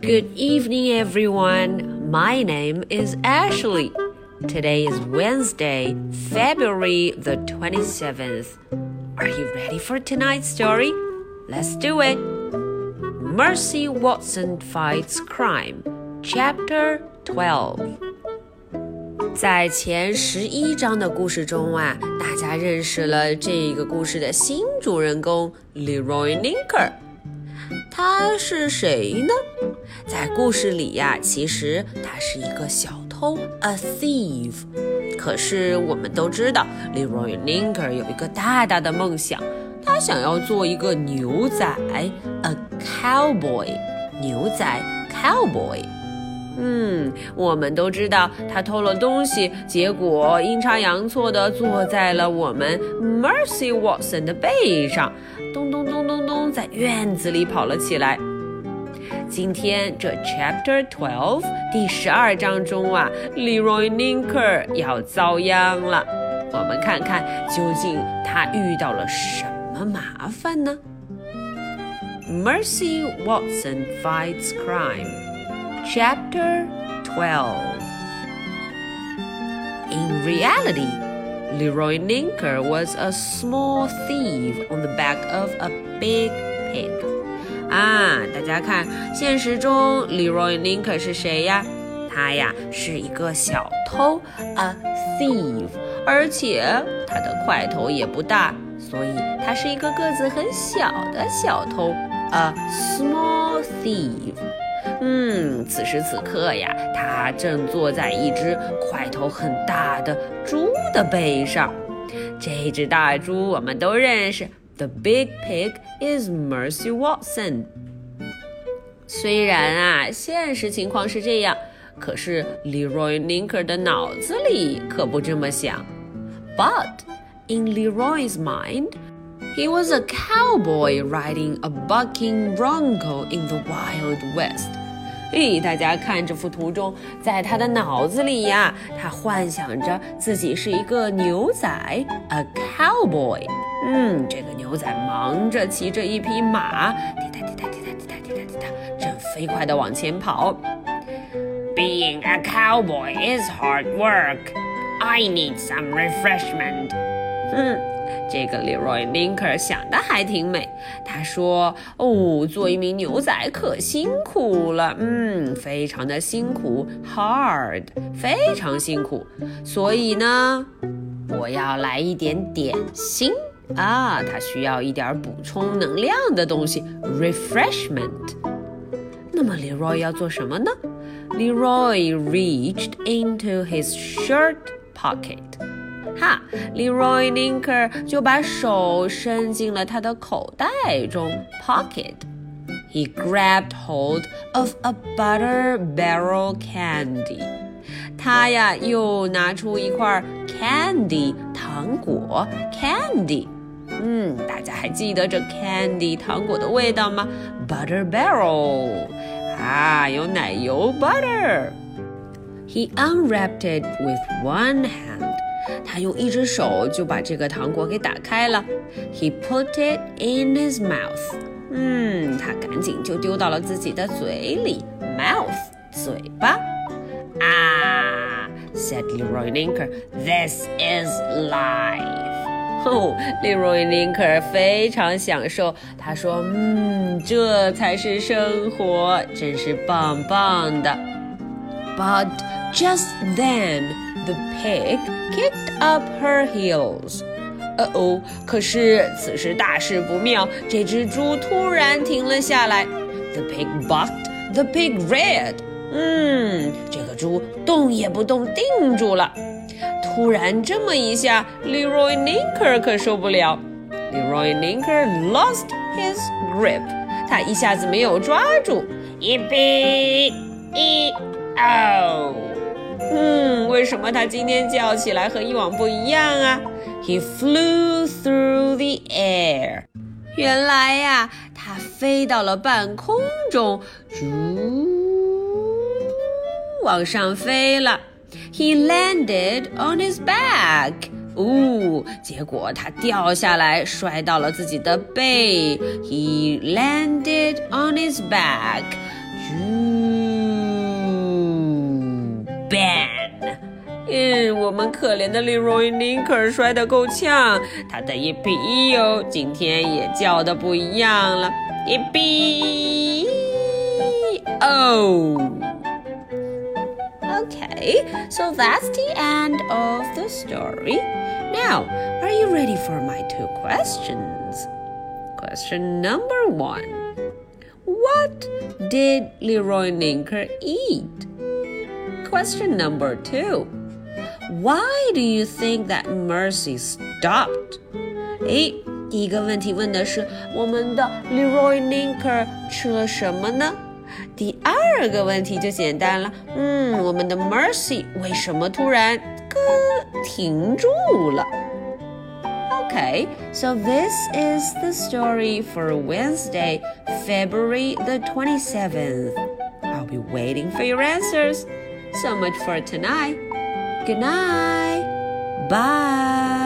Good evening, everyone. My name is Ashley. Today is Wednesday, February the 27th. Are you ready for tonight's story? Let's do it. Mercy Watson Fights Crime, Chapter 12. 在前十一章的故事中啊，大家认识了这个故事的新主人公 Leroy Linker。他是谁呢？ 在故事里呀，其实他是一个小偷，a thief。可是我们都知道，Leroy Linker 有一个大大的梦想，他想要做一个牛仔，a cowboy。牛仔，cowboy。嗯，我们都知道他偷了东西，结果阴差阳错的坐在了我们 Mercy Watson 的背上，咚咚咚咚咚，在院子里跑了起来。今天这 Chapter Twelve 第十二章中啊，Leroy Linker 要遭殃了。我们看看究竟他遇到了什么麻烦呢？Mercy Watson fights crime. Chapter 12 In reality, Leroy Ninker was a small thief on the back of a big pig. 啊，大家看，现实中 Leroy Ninker 是谁呀？他呀是一个小偷，a thief，而且他的块头也不大，所以他是一个个子很小的小偷，a small thief。嗯，此时此刻呀，他正坐在一只块头很大的猪的背上。这只大猪我们都认识 ，The big pig is Mercy Watson。虽然啊，现实情况是这样，可是 Leroy Linker 的脑子里可不这么想。But in Leroy's mind, he was a cowboy riding a bucking bronco in the Wild West. 嘿，大家看这幅图中，在他的脑子里呀，他幻想着自己是一个牛仔，a cowboy。嗯，这个牛仔忙着骑着一匹马，滴答滴答滴答滴答滴答滴答，正飞快地往前跑。Being a cowboy is hard work. I need some refreshment. 嗯。这个 Leroy Linker 想的还挺美。他说：“哦，做一名牛仔可辛苦了，嗯，非常的辛苦，hard，非常辛苦。所以呢，我要来一点点心啊，他需要一点补充能量的东西，refreshment。那么 Leroy 要做什么呢？Leroy reached into his shirt pocket。”哈，Leroy Linker 就把手伸进了他的口袋中 （pocket）。He grabbed hold of a butter barrel candy。他呀又拿出一块 candy 糖果 candy。嗯，大家还记得这 candy 糖果的味道吗？Butter barrel 啊，有奶油 butter。He unwrapped it with one hand. 他用一只手就把这个糖果给打开了。He put it in his mouth。嗯，他赶紧就丢到了自己的嘴里，mouth 嘴巴。啊，said Leroy Linker，this is life。哦，Leroy Linker 非常享受。他说：“嗯，这才是生活，真是棒棒的。” But just then. The pig kicked up her heels. 呃哦，可是此时大事不妙，这只猪突然停了下来。The pig bucked. The pig reared. 嗯，这个猪动也不动，定住了。突然这么一下，Leroy Linker 可受不了。Leroy Linker lost his grip. 他一下子没有抓住。一比一哦。 嗯，为什么他今天叫起来和以往不一样啊？He flew through the air。原来呀，他飞到了半空中，啾，往上飞了。He landed on his back。哦，结果他掉下来，摔到了自己的背。He landed on his back。我们可怜的 Leroy Linker 摔得够呛，他的 Yippee 哟，今天也叫的不一样了，Yippee Oh. Okay, so that's the end of the story. Now, are you ready for my two questions? Question number one What did Leroy Linker eat? Question number two Why do you think that Mercy stopped? 诶，第一个问题问的是我们的 Leroy Linker 吃了什么呢？第二个问题就简单了，嗯，我们的 Mercy 为什么突然咯停住了？Okay, so this is the story for Wednesday, February the 27th. I'll be waiting for your answers. So much for tonight. Good night. Bye.